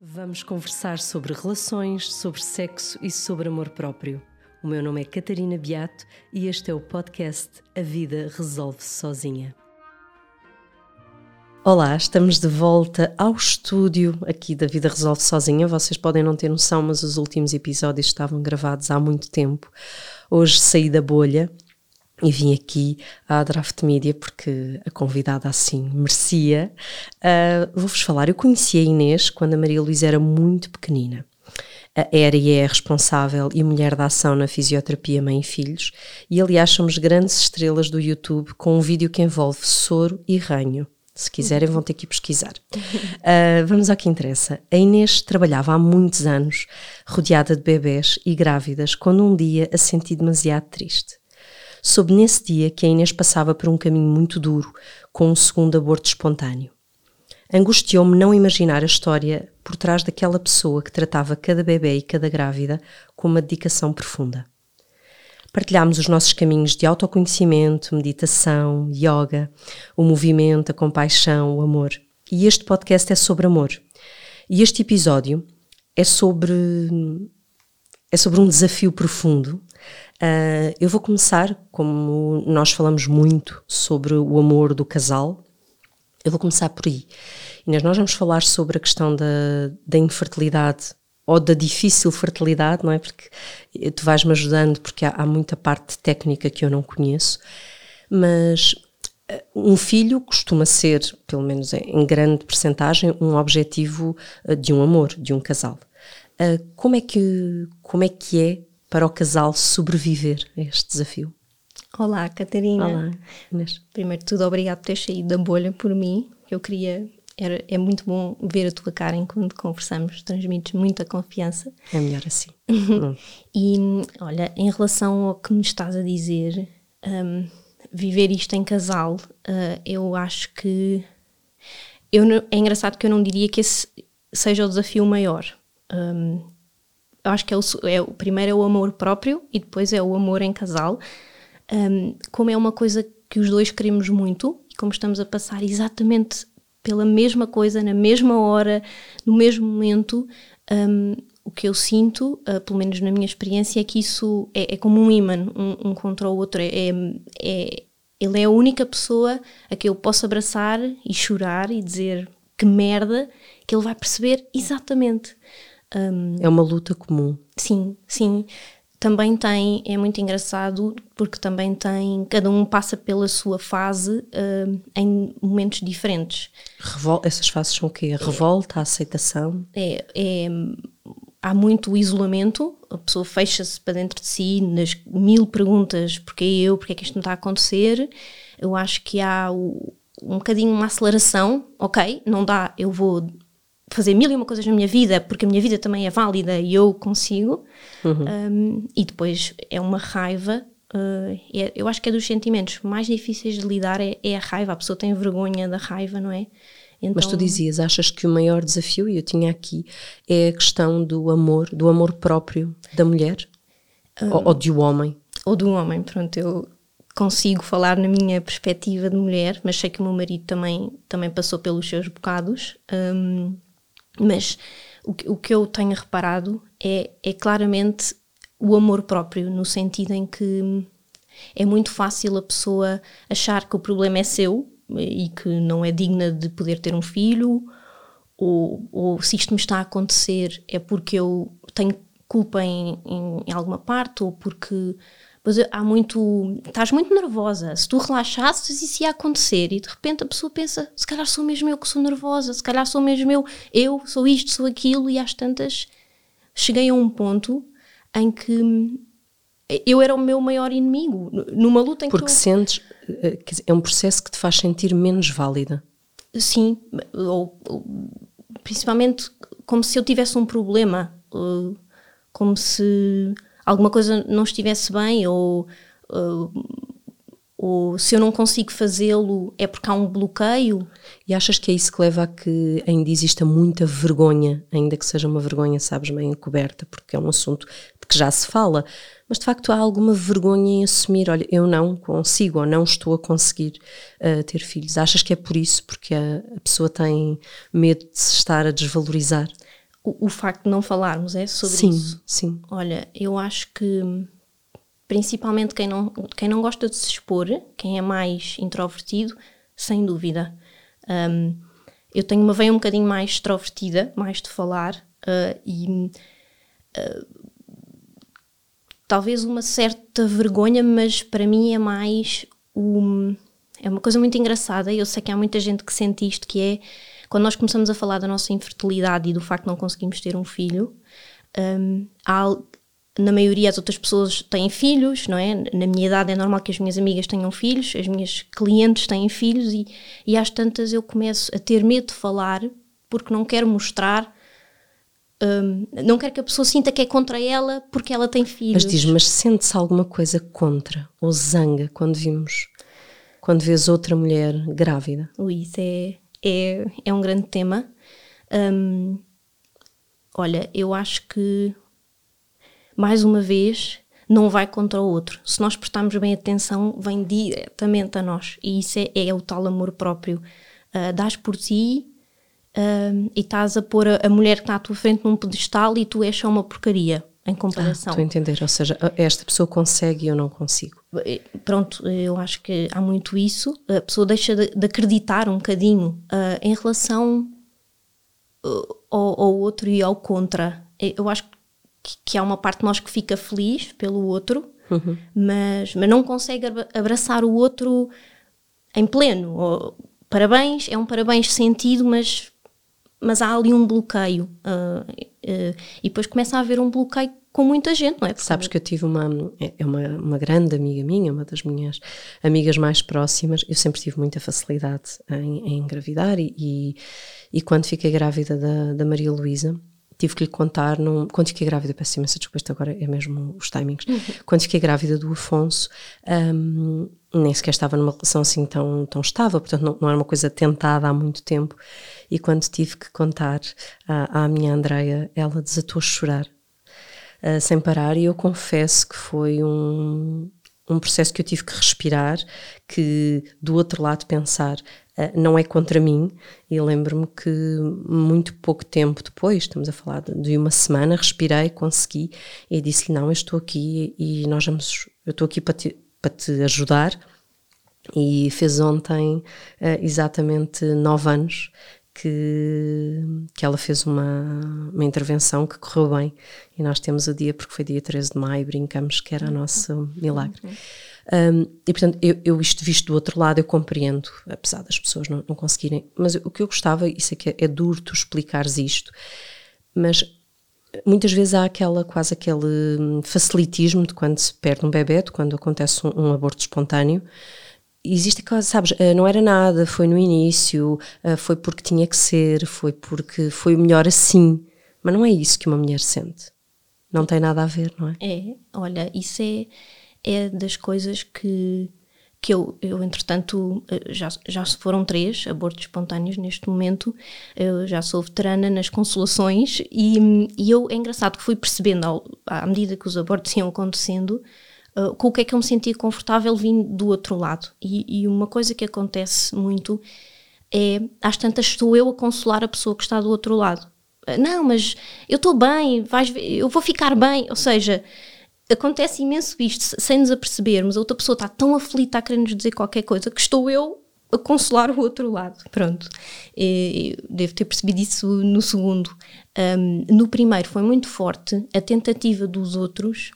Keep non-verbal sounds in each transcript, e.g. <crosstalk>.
Vamos conversar sobre relações, sobre sexo e sobre amor próprio. O meu nome é Catarina Beato e este é o podcast A Vida Resolve-se Sozinha. Olá, estamos de volta ao estúdio aqui da Vida Resolve Sozinha. Vocês podem não ter noção, mas os últimos episódios estavam gravados há muito tempo. Hoje saí da bolha e vim aqui à Draft Media porque a convidada assim merecia. Uh, Vou-vos falar, eu conheci a Inês quando a Maria Luísa era muito pequenina. Era e é responsável e mulher da ação na fisioterapia Mãe e Filhos, e aliás somos grandes estrelas do YouTube com um vídeo que envolve soro e ranho. Se quiserem, vão ter que ir pesquisar. Uh, vamos ao que interessa. A Inês trabalhava há muitos anos, rodeada de bebés e grávidas, quando um dia a senti demasiado triste. Soube nesse dia que a Inês passava por um caminho muito duro, com um segundo aborto espontâneo. Angustiou-me não imaginar a história por trás daquela pessoa que tratava cada bebê e cada grávida com uma dedicação profunda. Partilhámos os nossos caminhos de autoconhecimento, meditação, yoga, o movimento, a compaixão, o amor. E este podcast é sobre amor. E este episódio é sobre é sobre um desafio profundo Uh, eu vou começar, como nós falamos muito sobre o amor do casal, eu vou começar por aí. Inês, nós vamos falar sobre a questão da, da infertilidade ou da difícil fertilidade, não é? Porque tu vais-me ajudando, porque há, há, muita parte técnica que eu não conheço, mas ah, um filho costuma ser, pelo menos em grande percentagem, um objetivo ah, de um amor, de um casal. Como é que, como é, que é para o casal sobreviver a este desafio? Olá, Catarina. Olá, Inês. Primeiro de tudo, obrigado por ter saído da bolha por mim. Eu queria. Era, é muito bom ver a tua cara enquanto conversamos, transmites muita confiança. É melhor assim. <laughs> e olha, em relação ao que me estás a dizer, um, viver isto em casal, uh, eu acho que. Eu, é engraçado que eu não diria que esse seja o desafio maior. Um, eu acho que é o, é, o primeiro é o amor próprio e depois é o amor em casal. Um, como é uma coisa que os dois queremos muito e como estamos a passar exatamente pela mesma coisa, na mesma hora, no mesmo momento, um, o que eu sinto, uh, pelo menos na minha experiência, é que isso é, é como um imã, um, um, contra o outro. É, é, ele é a única pessoa a que eu posso abraçar e chorar e dizer que merda, que ele vai perceber exatamente. Um, é uma luta comum. Sim, sim. Também tem, é muito engraçado, porque também tem, cada um passa pela sua fase uh, em momentos diferentes. Revol essas fases são o quê? A revolta, a aceitação? É, é, há muito isolamento, a pessoa fecha-se para dentro de si nas mil perguntas: porque eu, porque é que isto não está a acontecer? Eu acho que há o, um bocadinho uma aceleração, ok, não dá, eu vou fazer mil e uma coisas na minha vida, porque a minha vida também é válida e eu consigo. Uhum. Um, e depois é uma raiva. Uh, é, eu acho que é dos sentimentos mais difíceis de lidar é, é, a raiva. A pessoa tem vergonha da raiva, não é? Então, Mas tu dizias, achas que o maior desafio, e eu tinha aqui, é a questão do amor, do amor próprio da mulher? Um, ou, ou de um homem? Ou do homem, pronto. Eu consigo falar na minha perspectiva de mulher, mas sei que o meu marido também, também passou pelos seus bocados. Um, mas o que, o que eu tenho reparado é, é claramente o amor próprio, no sentido em que é muito fácil a pessoa achar que o problema é seu e que não é digna de poder ter um filho, ou, ou se isto me está a acontecer é porque eu tenho culpa em, em, em alguma parte, ou porque Pois há muito. Estás muito nervosa. Se tu relaxasses, isso ia acontecer. E de repente a pessoa pensa: se calhar sou mesmo eu que sou nervosa, se calhar sou mesmo eu, eu sou isto, sou aquilo. E às tantas cheguei a um ponto em que eu era o meu maior inimigo. Numa luta em Porque que. Porque eu... sentes. Eh, é um processo que te faz sentir menos válida. Sim. Ou, ou principalmente como se eu tivesse um problema. Eh, como se alguma coisa não estivesse bem ou, ou, ou se eu não consigo fazê-lo é porque há um bloqueio. E achas que é isso que leva a que ainda exista muita vergonha, ainda que seja uma vergonha, sabes, meio encoberta, porque é um assunto de que já se fala, mas de facto há alguma vergonha em assumir, olha, eu não consigo ou não estou a conseguir uh, ter filhos. Achas que é por isso, porque a, a pessoa tem medo de se estar a desvalorizar? O, o, facto de não falarmos é sobre sim, isso. Sim, Olha, eu acho que principalmente quem não, quem não gosta de se expor, quem é mais introvertido, sem dúvida. Um, eu tenho uma veia um bocadinho mais extrovertida, mais de falar, uh, e uh, talvez uma certa vergonha, mas para mim é mais um, é uma coisa muito engraçada. Eu sei que há muita gente que sente isto, que é quando nós começamos a falar da nossa infertilidade e do facto de não conseguirmos ter um filho, um, há, na maioria as outras pessoas têm filhos, não é? Na minha idade é normal que as minhas amigas tenham filhos, as minhas clientes têm filhos e, e às tantas eu começo a ter medo de falar porque não quero mostrar, um, não quero que a pessoa sinta que é contra ela porque ela tem filhos. Mas diz, mas sente-se alguma coisa contra ou zanga quando vimos, quando vês outra mulher grávida? Isso é, é, é um grande tema. Um, olha, eu acho que mais uma vez, não vai contra o outro. Se nós prestarmos bem atenção, vem diretamente a nós. E isso é, é o tal amor próprio. Uh, dás por ti uh, e estás a pôr a, a, mulher que está à tua frente num pedestal e tu és só uma porcaria em comparação. Ah, estou a entender, ou seja, esta pessoa consegue e eu não consigo. Pronto, eu acho que há muito isso. A pessoa deixa de, de acreditar um bocadinho uh, em relação ao, ao outro e ao contra. Eu acho que que, que há uma parte de nós que fica feliz pelo outro, uhum. mas, mas não consegue abraçar o outro em pleno. Ou, parabéns, é um parabéns sentido, mas, mas há ali um bloqueio. Uh, uh, e depois começa a haver um bloqueio com muita gente, não é? Porque Sabes que eu tive uma, é uma, uma grande amiga minha, uma das minhas amigas mais próximas, eu sempre tive muita facilidade em, em engravidar e, e, e, quando fiquei grávida da, da Maria Luísa, tive que lhe contar, num, quando fiquei grávida, peço imensa desculpa, isto agora é mesmo os timings, uhum. quando fiquei grávida do Afonso, um, nem sequer estava numa relação assim tão, tão estável, portanto não, não, era uma coisa tentada há muito tempo, e quando tive que contar à, à minha Andreia, ela desatou a chorar, uh, sem parar, e eu confesso que foi um, um processo que eu tive que respirar, que do outro lado pensar, uh, não é contra mim, e lembro-me que muito pouco tempo depois, estamos a falar de, uma semana, respirei, consegui, e disse-lhe, não, eu estou aqui e nós vamos, eu estou aqui para te, para te ajudar, e fez ontem uh, exatamente nove anos que, que ela fez uma, uma intervenção que correu bem. E nós temos o dia, porque foi dia 13 de maio, brincamos que era o nosso milagre. Um, e portanto, eu, eu, isto visto do outro lado, eu compreendo, apesar das pessoas não, não conseguirem, mas o que eu gostava, isso é que é, é duro tu explicares isto, mas muitas vezes há aquela quase aquele hum, facilitismo de quando se perde um bebê, de quando acontece um, um aborto espontâneo, existe aquela, sabes, eh, não era nada, foi no início, eh, foi porque tinha que ser, foi porque foi melhor assim. Mas não é isso que uma mulher sente. Não tem nada a ver, não é? É, olha, isso é, é das coisas que, que eu, eu, entretanto, eh, já, já foram três abortos espontâneos neste momento, eu já sou veterana nas consolações e, e eu, é engraçado que fui percebendo ao, à medida que os abortos iam acontecendo, uh, com o que é que eu me sentia confortável vindo do outro lado. E, e, uma coisa que acontece muito é, às tantas, estou eu a consolar a pessoa que está do outro lado. Uh, não, mas eu estou bem, vais ver, eu vou ficar bem. Ou seja, acontece imenso isto, sem nos apercebermos. A outra pessoa está tão aflita a querer nos dizer qualquer coisa que estou eu a consolar o outro lado. Pronto. Devo ter percebido isso no segundo. Um, no primeiro foi muito forte a tentativa dos outros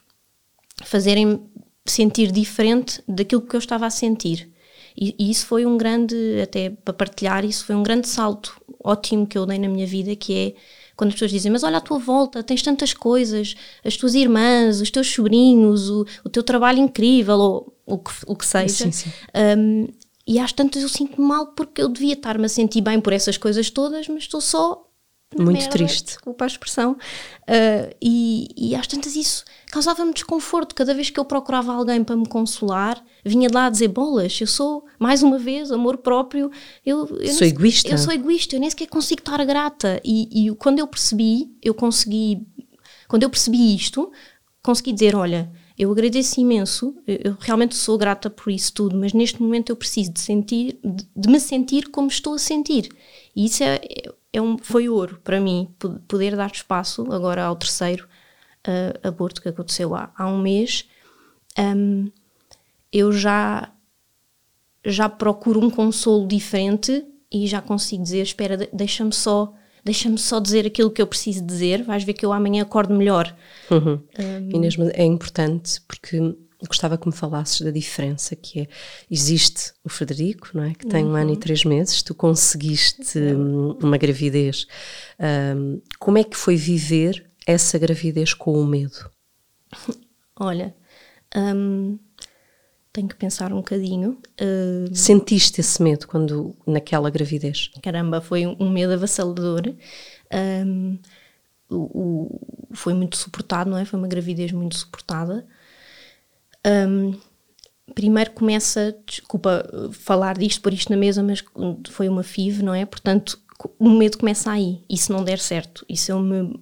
fazerem sentir diferente daquilo que eu estava a sentir. E, e, isso foi um grande, até para partilhar, isso foi um grande salto ótimo que eu dei na minha vida, que é quando as pessoas dizem, mas olha à tua volta, tens tantas coisas, as tuas irmãs, os teus sobrinhos, o, o teu trabalho incrível, ou o que, o que seja. Sim, sim. Um, e às tantas eu sinto-me mal porque eu devia estar-me a sentir bem por essas coisas todas, mas estou só muito merda, triste. Desculpa a expressão. Uh, e, e às tantas isso causava-me desconforto. Cada vez que eu procurava alguém para me consolar, vinha de lá a dizer bolas, eu sou, mais uma vez, amor próprio. Eu, eu sou egoísta. Eu sou egoísta, eu nem sequer consigo estar grata. E, e quando eu percebi, eu consegui, quando eu percebi isto, consegui dizer, olha, eu agradeço imenso, eu realmente sou grata por isso tudo, mas neste momento eu preciso de sentir, de, de me sentir como estou a sentir. E isso é, é um, foi ouro para mim poder dar espaço agora ao terceiro uh, aborto que aconteceu há, há um mês. Um, eu já já procuro um consolo diferente e já consigo dizer espera deixa-me só deixa-me só dizer aquilo que eu preciso dizer vais ver que eu amanhã acordo melhor uhum. um, Inês, é importante porque gostava que me falasses da diferença que é, existe o Frederico, não é? Que tem uhum. um ano e uhum. três meses, tu conseguiste hum, uma gravidez. Um, como é que foi viver essa gravidez com o medo? Olha, um, tenho que pensar um bocadinho. Uh, Sentiste esse medo quando naquela gravidez? Caramba, foi um medo avassalador. Um, o, o, foi muito suportado, não é? Foi uma gravidez muito suportada. Um, primeiro começa, desculpa falar disto, pôr isto na mesa, mas foi uma FIV, não é? Portanto, o medo começa aí. E se não der certo? E se eu me,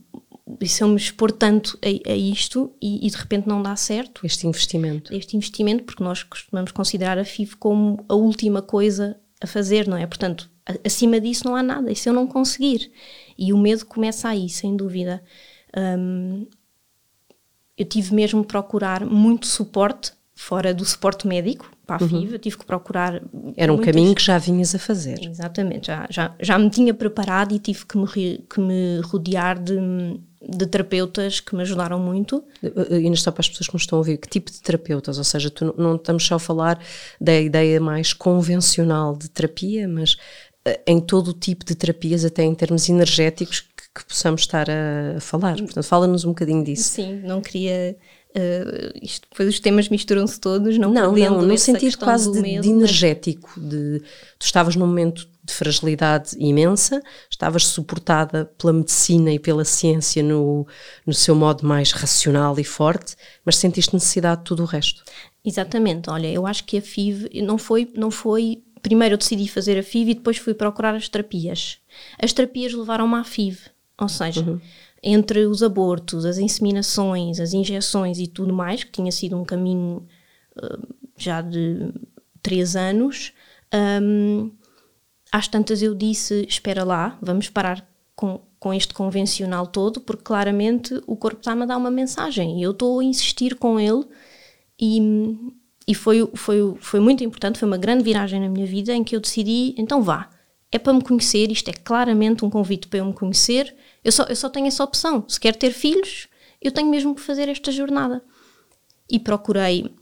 e se eu me expor tanto a, a isto e, e, de repente não dá certo? Este investimento. Este investimento, porque nós costumamos considerar a FIV como a última coisa a fazer, não é? Portanto, a, acima disso não há nada. E se eu não conseguir? E o medo começa aí, sem dúvida. Um, eu tive mesmo procurar muito suporte fora do suporte médico para a FIV, uhum. eu tive que procurar. Era um muitas... caminho que já vinhas a fazer. Exatamente, já, já, já me tinha preparado e tive que me, que me rodear de, de terapeutas que me ajudaram muito. E ainda está para as pessoas que nos estão a ouvir, que tipo de terapeutas? Ou seja, tu não estamos só a falar da ideia mais convencional de terapia, mas eh, em todo o tipo de terapias, até em termos energéticos, que possamos estar a, falar. Portanto, fala-nos um bocadinho disso. Sim, não queria. Uh, isto, depois os temas misturam-se todos, não Não, não, no sentido quase de, medo, de energético, mas... de tu estavas num momento de fragilidade imensa, estavas suportada pela medicina e pela ciência no, no seu modo mais racional e forte, mas sentiste necessidade de tudo o resto. Exatamente, olha, eu acho que a FIV não foi, não foi primeiro eu decidi fazer a FIV e depois fui procurar as terapias. As terapias levaram-me à FIV. Ou seja, uhum. entre os abortos, as inseminações, as injeções e tudo mais, que tinha sido um caminho uh, já de três anos, um, às tantas eu disse: espera lá, vamos parar com, com este convencional todo, porque claramente o corpo está-me a dar uma mensagem e eu estou a insistir com ele. E, e foi, foi, foi muito importante, foi uma grande viragem na minha vida em que eu decidi: então vá, é para me conhecer, isto é claramente um convite para eu me conhecer eu só, eu só tenho essa opção. Se quero ter filhos, eu tenho mesmo que fazer esta jornada. E procurei,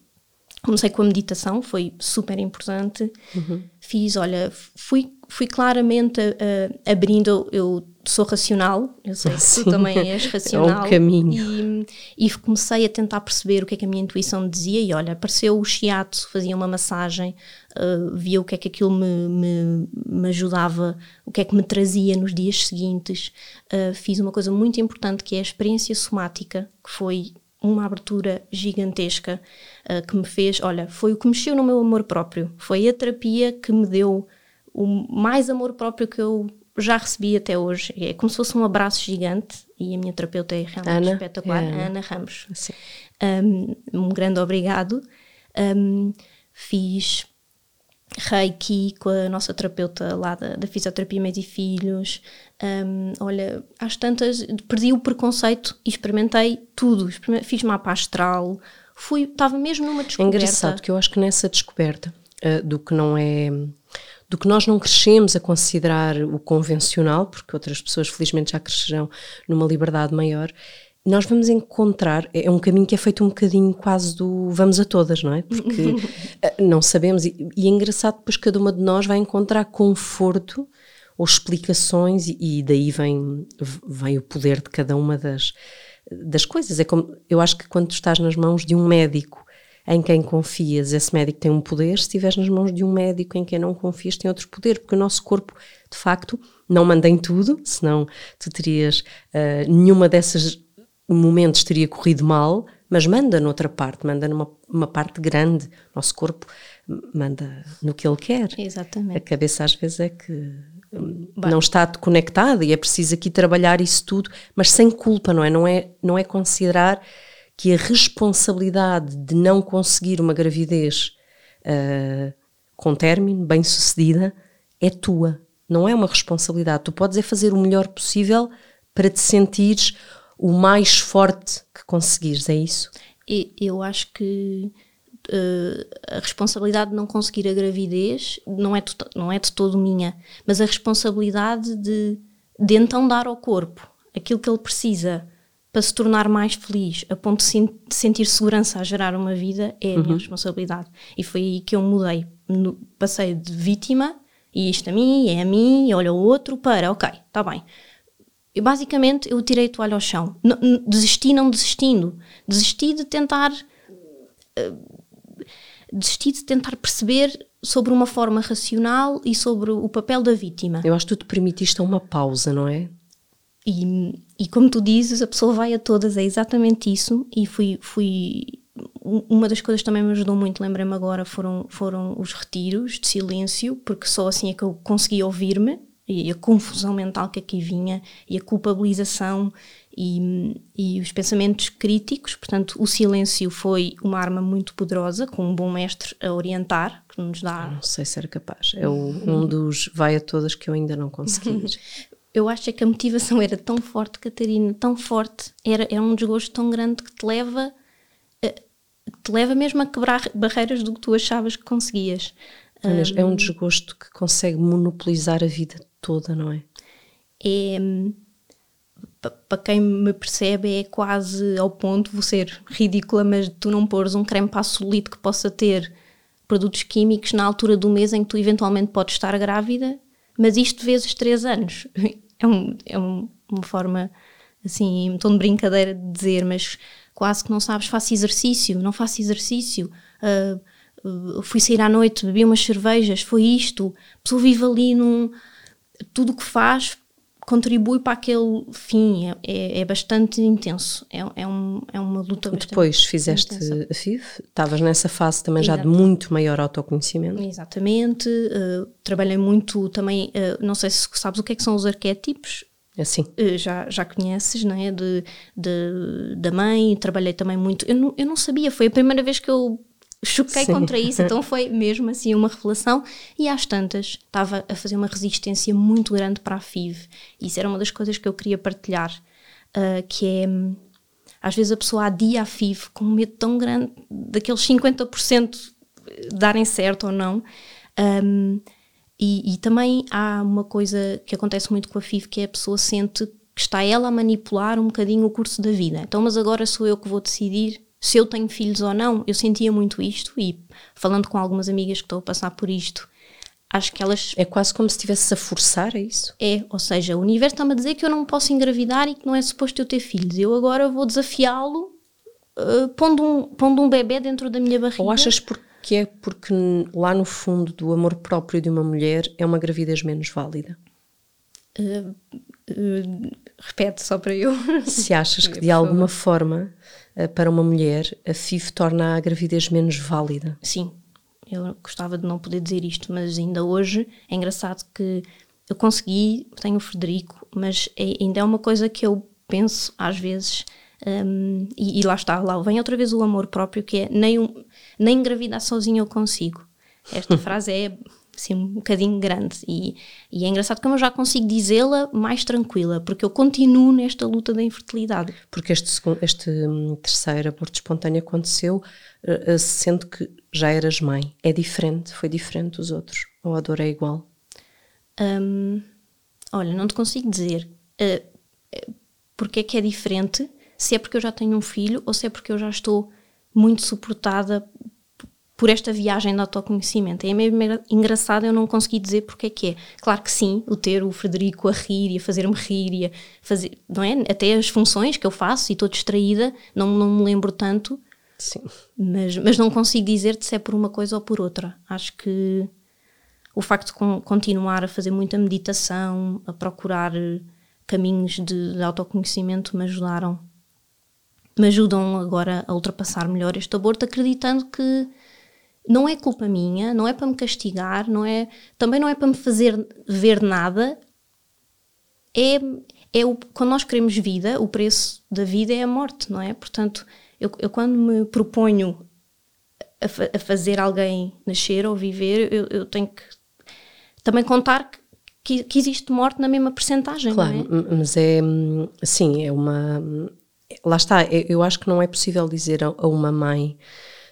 comecei com a meditação, foi super importante. Uhum. Fiz, olha, fui, fui claramente uh, abrindo, eu sou racional, eu sei que Sim. tu também <laughs> és racional. É um caminho. E, e, comecei a tentar perceber o que é que a minha intuição dizia e olha, apareceu o shiatsu, fazia uma massagem, uh, via o que é que aquilo me, me, me, ajudava, o que é que me trazia nos dias seguintes. Uh, fiz uma coisa muito importante que é a experiência somática, que foi uma abertura gigantesca uh, que me fez, olha, foi o que mexeu no meu amor próprio, foi a terapia que me deu o mais amor próprio que eu já recebi até hoje. É como se fosse um abraço gigante e a minha terapeuta é realmente Ana, espetacular, é Ana. Ana Ramos. Um, um, grande obrigado. Um, fiz Reiki com a nossa terapeuta lá da, da fisioterapia Mães e Filhos. Um, olha, às tantas perdi o preconceito e experimentei tudo. Fiz mapa astral, fui, estava mesmo numa descoberta. É engraçado que eu acho que nessa descoberta uh, do que não é do que nós não crescemos a considerar o convencional, porque outras pessoas felizmente já crescerão numa liberdade maior, nós vamos encontrar, é, é um caminho que é feito um bocadinho quase do vamos a todas, não é? Porque <laughs> eh, não sabemos, e, e, é engraçado, depois cada uma de nós vai encontrar conforto ou explicações, e, e daí vem, vem o poder de cada uma das, das coisas. É como, eu acho que quando tu estás nas mãos de um médico em quem confias, esse médico tem um poder, se estiveres nas mãos de um médico em quem não confias, tem outro poder, porque o nosso corpo, de facto, não manda em tudo, senão tu terias uh, nenhuma dessas momentos teria corrido mal, mas manda noutra parte, manda numa uma parte grande. Nosso corpo manda no que ele quer. Exatamente. A cabeça às vezes é que Bem. não está conectada e é preciso aqui trabalhar isso tudo, mas sem culpa, não é? Não é, não é considerar que a responsabilidade de não conseguir uma gravidez uh, com término, bem sucedida, é tua. não é uma responsabilidade. Tu podes é fazer o melhor possível para te sentires o mais forte que conseguires, é isso? Eu acho que uh, a responsabilidade de não conseguir a gravidez não é, não é de todo minha, mas a responsabilidade de, de então dar ao corpo aquilo que ele precisa para se tornar mais feliz, a ponto de, sentir segurança a gerar uma vida, é a uhum. minha responsabilidade. E foi aí que eu mudei. No, passei de vítima, e isto a mim, é a mim, e olha o outro, para, ok, está bem. E basicamente eu tirei a toalha ao chão. N desisti não desistindo. Desisti de tentar. Uh, desisti de tentar perceber sobre uma forma racional e sobre o papel da vítima. Eu acho que tu te permitiste uma pausa, não é? E, e como tu dizes, a pessoa vai a todas, é exatamente isso. E fui, fui uma das coisas que também me ajudou muito, lembrei-me agora, foram, foram os retiros de silêncio, porque só assim é que eu consegui ouvir-me e a confusão mental que aqui vinha e a culpabilização e, e, os pensamentos críticos. Portanto, o silêncio foi uma arma muito poderosa, com um bom mestre a orientar, que nos dá. não sei se era capaz. É o, um dos vai a todas que eu ainda não consegui. <laughs> eu acho é que a motivação era tão forte, Catarina, tão forte, era, era um desgosto tão grande que te leva, a, te leva mesmo a quebrar barreiras do que tu achavas que conseguias. um, é um desgosto que consegue monopolizar a vida toda, não é? É. Para quem me percebe, é quase ao ponto, vou ser ridícula, mas tu não pôres um creme para a solite que possa ter produtos químicos na altura do mês em que tu eventualmente podes estar grávida, mas isto vezes três anos. <laughs> É, um, é um, uma forma, assim, um tom de brincadeira de dizer, mas quase que não sabes, faço exercício, não faço exercício. Uh, fui sair à noite, bebi umas cervejas, foi isto. A pessoa vive ali num. Tudo o que faz contribui para aquele fim, é, é, é bastante intenso, é, é, um, é uma luta bastante Depois fizeste intensa. a FIV, estavas nessa fase também já de muito maior autoconhecimento. Exatamente, uh, trabalhei muito também, uh, não sei se sabes o que é que são os arquétipos, Assim. Já, já conheces, não é? De, de, da mãe, trabalhei também muito. Eu não, eu não sabia, foi a primeira vez que eu choquei Sim. contra isso, então foi mesmo assim uma revelação. E às tantas estava a fazer uma resistência muito grande para a FIV. Isso era uma das coisas que eu queria partilhar, uh, que é às vezes a pessoa adia a FIV com um medo tão grande daqueles 50% darem certo ou não. Um, e, e, também há uma coisa que acontece muito com a FIV que é a pessoa sente que está ela a manipular um bocadinho o curso da vida. Então, mas agora sou eu que vou decidir se eu tenho filhos ou não, eu sentia muito isto e falando com algumas amigas que estão a passar por isto, acho que elas. É quase como se estivesse a forçar, é isso? É, ou seja, o universo está-me a dizer que eu não posso engravidar e que não é suposto eu ter filhos. Eu agora vou desafiá-lo uh, pondo, um, pondo um bebê dentro da minha barriga. Ou achas que é porque lá no fundo do amor próprio de uma mulher é uma gravidez menos válida? Uh, uh, repete só para eu. Se achas que <laughs> de alguma forma eh, para uma mulher, a FIV torna a gravidez menos válida. Sim, eu gostava de não poder dizer isto, mas ainda hoje é engraçado que eu consegui, tenho o Frederico, mas é, ainda é uma coisa que eu penso às vezes, um, e, e, lá está, lá vem outra vez o amor próprio, que é nem, um, nem engravidar sozinho eu consigo. Esta <laughs> frase é assim um bocadinho grande. E, e é engraçado como eu já consigo dizê-la mais tranquila, porque eu continuo nesta luta da infertilidade. Porque este, segundo, este hum, terceiro aborto espontâneo aconteceu uh, sendo que já eras mãe. É diferente? Foi diferente dos outros? Ou a dor é igual? Um, olha, não te consigo dizer uh, porque é que é diferente, se é porque eu já tenho um filho ou se é porque eu já estou muito suportada por esta viagem de autoconhecimento. É mesmo engraçado eu não consegui dizer porque é que é. Claro que sim, o ter o Frederico a rir e a fazer-me rir e a fazer, não é? Até as funções que eu faço e estou distraída, não, não me lembro tanto. Sim. Mas, mas não consigo dizer-te se é por uma coisa ou por outra. Acho que o facto de continuar a fazer muita meditação, a procurar caminhos de, de autoconhecimento me ajudaram. Me ajudam agora a ultrapassar melhor este aborto, acreditando que não é culpa minha, não é para me castigar, não é, também não é para me fazer ver nada. É, é o, quando nós queremos vida, o preço da vida é a morte, não é? Portanto, eu, eu quando me proponho a, fa, a, fazer alguém nascer ou viver, eu, eu tenho que também contar que, que, que existe morte na mesma percentagem, claro, não é? mas é, sim, é uma, lá está, eu acho que não é possível dizer a uma mãe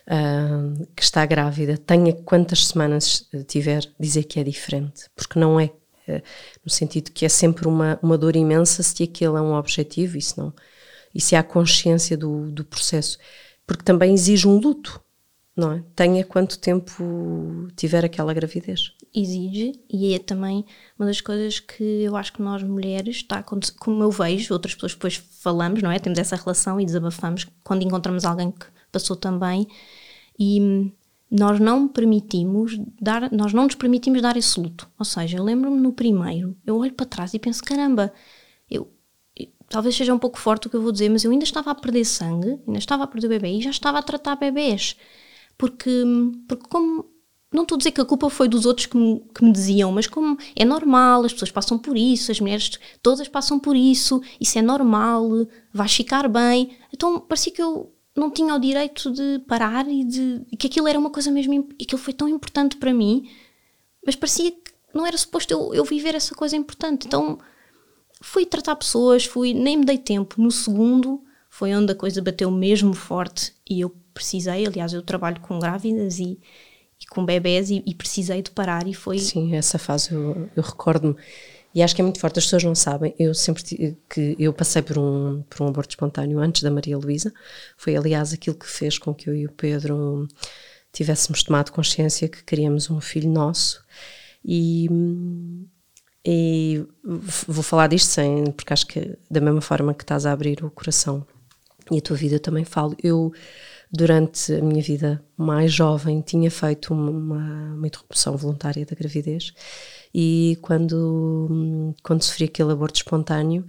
uh, que está grávida, tenha quantas semanas tiver, dizer que é diferente, porque não é, uh, no sentido que é sempre uma, uma dor imensa se aquele é um objetivo, isso não, e se há consciência do, do processo, porque também exige um luto, não é? Tenha quanto tempo tiver aquela gravidez. Exige, e é também uma das coisas que eu acho que nós mulheres, está, como eu vejo, outras pessoas depois falamos, não é? Temos essa relação e desabafamos quando encontramos alguém que passou também, e nós não permitimos dar, nós não nos permitimos dar esse luto. Ou seja, eu lembro-me no primeiro, eu olho para trás e penso, caramba, eu, eu, talvez seja um pouco forte o que eu vou dizer, mas eu ainda estava a perder sangue, ainda estava a perder o bebê e já estava a tratar bebês porque, porque como não estou a dizer que a culpa foi dos outros que me, que me, diziam, mas como é normal, as pessoas passam por isso, as mulheres todas passam por isso, isso é normal, vais ficar bem. Então parecia que eu não tinha o direito de parar e de que aquilo era uma coisa mesmo e aquilo foi tão importante para mim, mas parecia que não era suposto eu, eu viver essa coisa importante. Então fui tratar pessoas, fui, nem me dei tempo. No segundo foi onde a coisa bateu mesmo forte e eu precisei, aliás, eu trabalho com grávidas e, e com bebés e, e, precisei de parar e foi... Sim, essa fase eu, eu recordo-me e acho que é muito forte, as pessoas não sabem, eu sempre que eu passei por um, por um aborto espontâneo antes da Maria Luísa, foi aliás aquilo que fez com que eu e o Pedro tivéssemos tomado consciência que queríamos um filho nosso. E, e vou falar disto sem, porque acho que da mesma forma que estás a abrir o coração e a tua vida eu também falo, eu durante a minha vida mais jovem, tinha feito uma, uma interrupção voluntária da gravidez e quando, quando sofri aquele aborto espontâneo,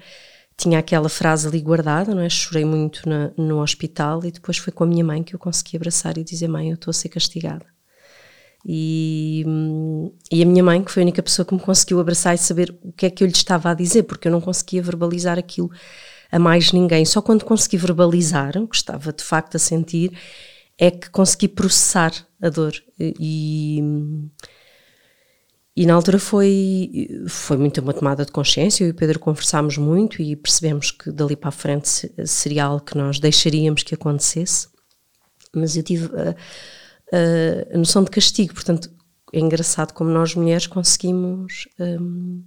tinha aquela frase ali guardada, não é? Chorei muito na, no hospital e depois foi com a minha mãe que eu consegui abraçar e dizer: Mãe, eu estou a ser castigada. E, e a minha mãe, que foi a única pessoa que me conseguiu abraçar e saber o que é que eu lhe estava a dizer, porque eu não conseguia verbalizar aquilo a mais ninguém. Só quando consegui verbalizar o que estava de facto a sentir é que consegui processar a dor. E, e na altura foi, foi muito uma tomada de consciência. Eu e o Pedro conversámos muito e percebemos que dali para a frente seria algo que nós deixaríamos que acontecesse. Mas eu tive a, a, a noção de castigo, portanto, é engraçado como nós mulheres conseguimos. Um,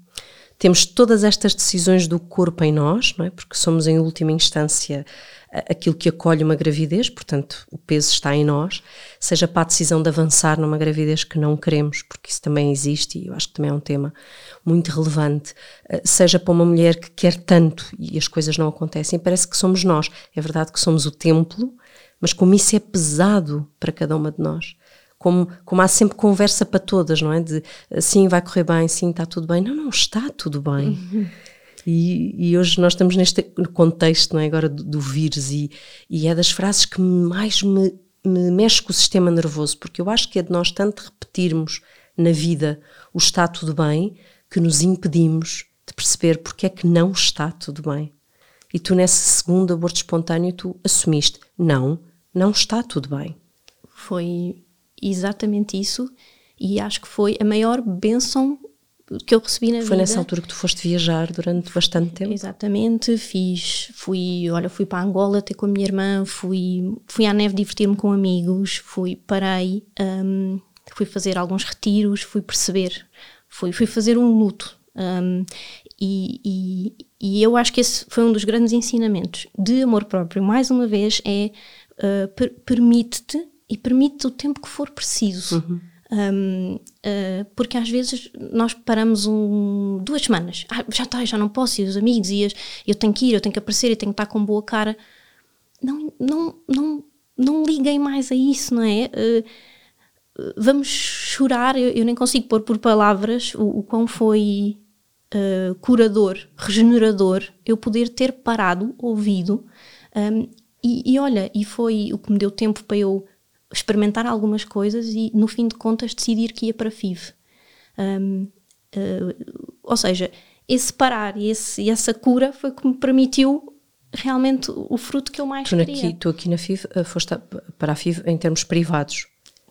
temos todas estas decisões do corpo em nós, não é? Porque somos em última instância aquilo que acolhe uma gravidez, portanto, o peso está em nós, seja para a decisão de avançar numa gravidez que não queremos, porque isso também existe e eu acho que também é um tema muito relevante, eh, seja para uma mulher que quer tanto e as coisas não acontecem, parece que somos nós. É verdade que somos o templo, mas como isso é pesado para cada uma de nós como, como há sempre conversa para todas, não é? De sim, vai correr bem, sim, está tudo bem. Não, não está tudo bem. E, e, hoje nós estamos neste contexto, não é? Agora do, do vírus, e, e é das frases que mais me, me mexe com o sistema nervoso, porque eu acho que é de nós tanto repetirmos na vida o está tudo bem que nos impedimos de perceber porque é que não está tudo bem. E tu, nesse segundo aborto espontâneo, tu assumiste: não, não está tudo bem. Foi exatamente isso e acho que foi a maior bênção que eu recebi na foi vida. Foi nessa altura que tu foste viajar durante bastante tempo? Exatamente, fiz, fui, olha, fui para Angola ter com a minha irmã, fui, fui à neve divertir-me com amigos, fui, parei, um, fui fazer alguns retiros, fui perceber, fui, fui fazer um luto. Um, e, e, e, eu acho que esse foi um dos grandes ensinamentos de amor próprio. Mais uma vez, é uh, per permite-te e permite o tempo que for preciso. Uhum. Um, uh, porque às vezes nós paramos um, duas semanas, ah, já está, já não posso, e os amigos, e as, eu tenho que ir, eu tenho que aparecer, eu tenho que estar com boa cara. Não, não, não, não liguem mais a isso, não é? Uh, vamos chorar, eu, eu, nem consigo pôr por palavras o, o quão foi uh, curador, regenerador eu poder ter parado, ouvido. Um, e, e olha, e foi o que me deu tempo para eu experimentar algumas coisas e, no fim de contas, decidir que ia para FIV. Um, uh, ou seja, esse parar e esse, essa cura foi que me permitiu realmente o fruto que eu mais tu queria. Aqui, tu aqui na FIV uh, foste para a FIV em termos privados?